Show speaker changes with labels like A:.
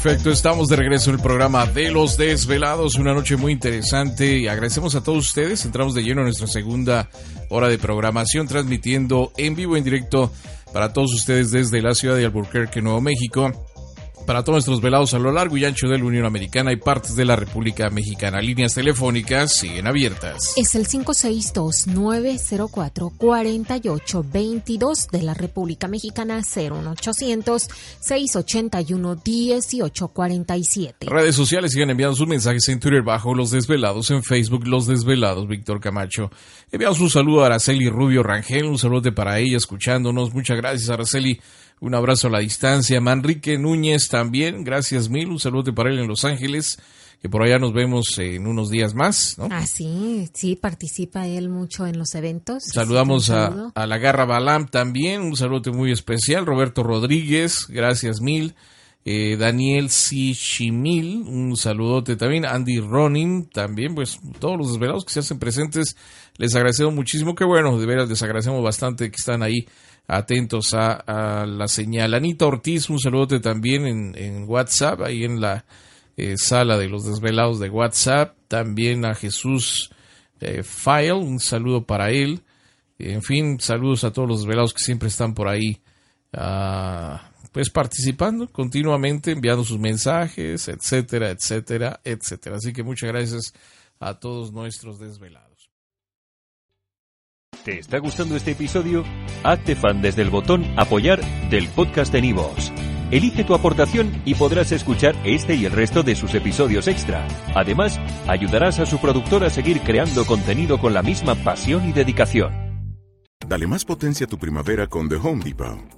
A: Perfecto, estamos de regreso en el programa de los desvelados, una noche muy interesante y agradecemos a todos ustedes. Entramos de lleno en nuestra segunda hora de programación, transmitiendo en vivo, en directo para todos ustedes desde la ciudad de Albuquerque, Nuevo México para todos nuestros velados a lo largo y ancho de la Unión Americana y partes de la República Mexicana. Líneas telefónicas siguen abiertas.
B: Es el 562-904-4822 de la República Mexicana, 01800-681-1847.
A: Redes sociales siguen enviando sus mensajes en Twitter bajo Los Desvelados, en Facebook Los Desvelados, Víctor Camacho. Enviamos un saludo a Araceli Rubio Rangel, un saludo para ella escuchándonos. Muchas gracias, Araceli. Un abrazo a la distancia. Manrique Núñez también, gracias mil. Un saludo para él en Los Ángeles, que por allá nos vemos en unos días más. ¿no?
B: Ah, sí, sí, participa él mucho en los eventos.
A: Saludamos a, a la Garra Balam también, un saludo muy especial. Roberto Rodríguez, gracias mil. Eh, Daniel Sichimil, un saludote también. Andy Ronin, también, pues todos los desvelados que se hacen presentes, les agradecemos muchísimo. Que bueno, de veras les agradecemos bastante que están ahí atentos a, la señal. Anita Ortiz, un saludote también en, WhatsApp, ahí en la eh, sala de los desvelados de WhatsApp. También a Jesús eh, File, un saludo para él. En fin, saludos a todos los desvelados que siempre están por ahí, ah, pues participando continuamente, enviando sus mensajes, etcétera, etcétera, etcétera. Así que muchas gracias a todos nuestros desvelados.
C: ¿Te está gustando este episodio? Hazte fan desde el botón Apoyar del podcast de Nivos. Elige tu aportación y podrás escuchar este y el resto de sus episodios extra. Además, ayudarás a su productor a seguir creando contenido con la misma pasión y dedicación.
D: Dale más potencia a tu primavera con The Home Depot.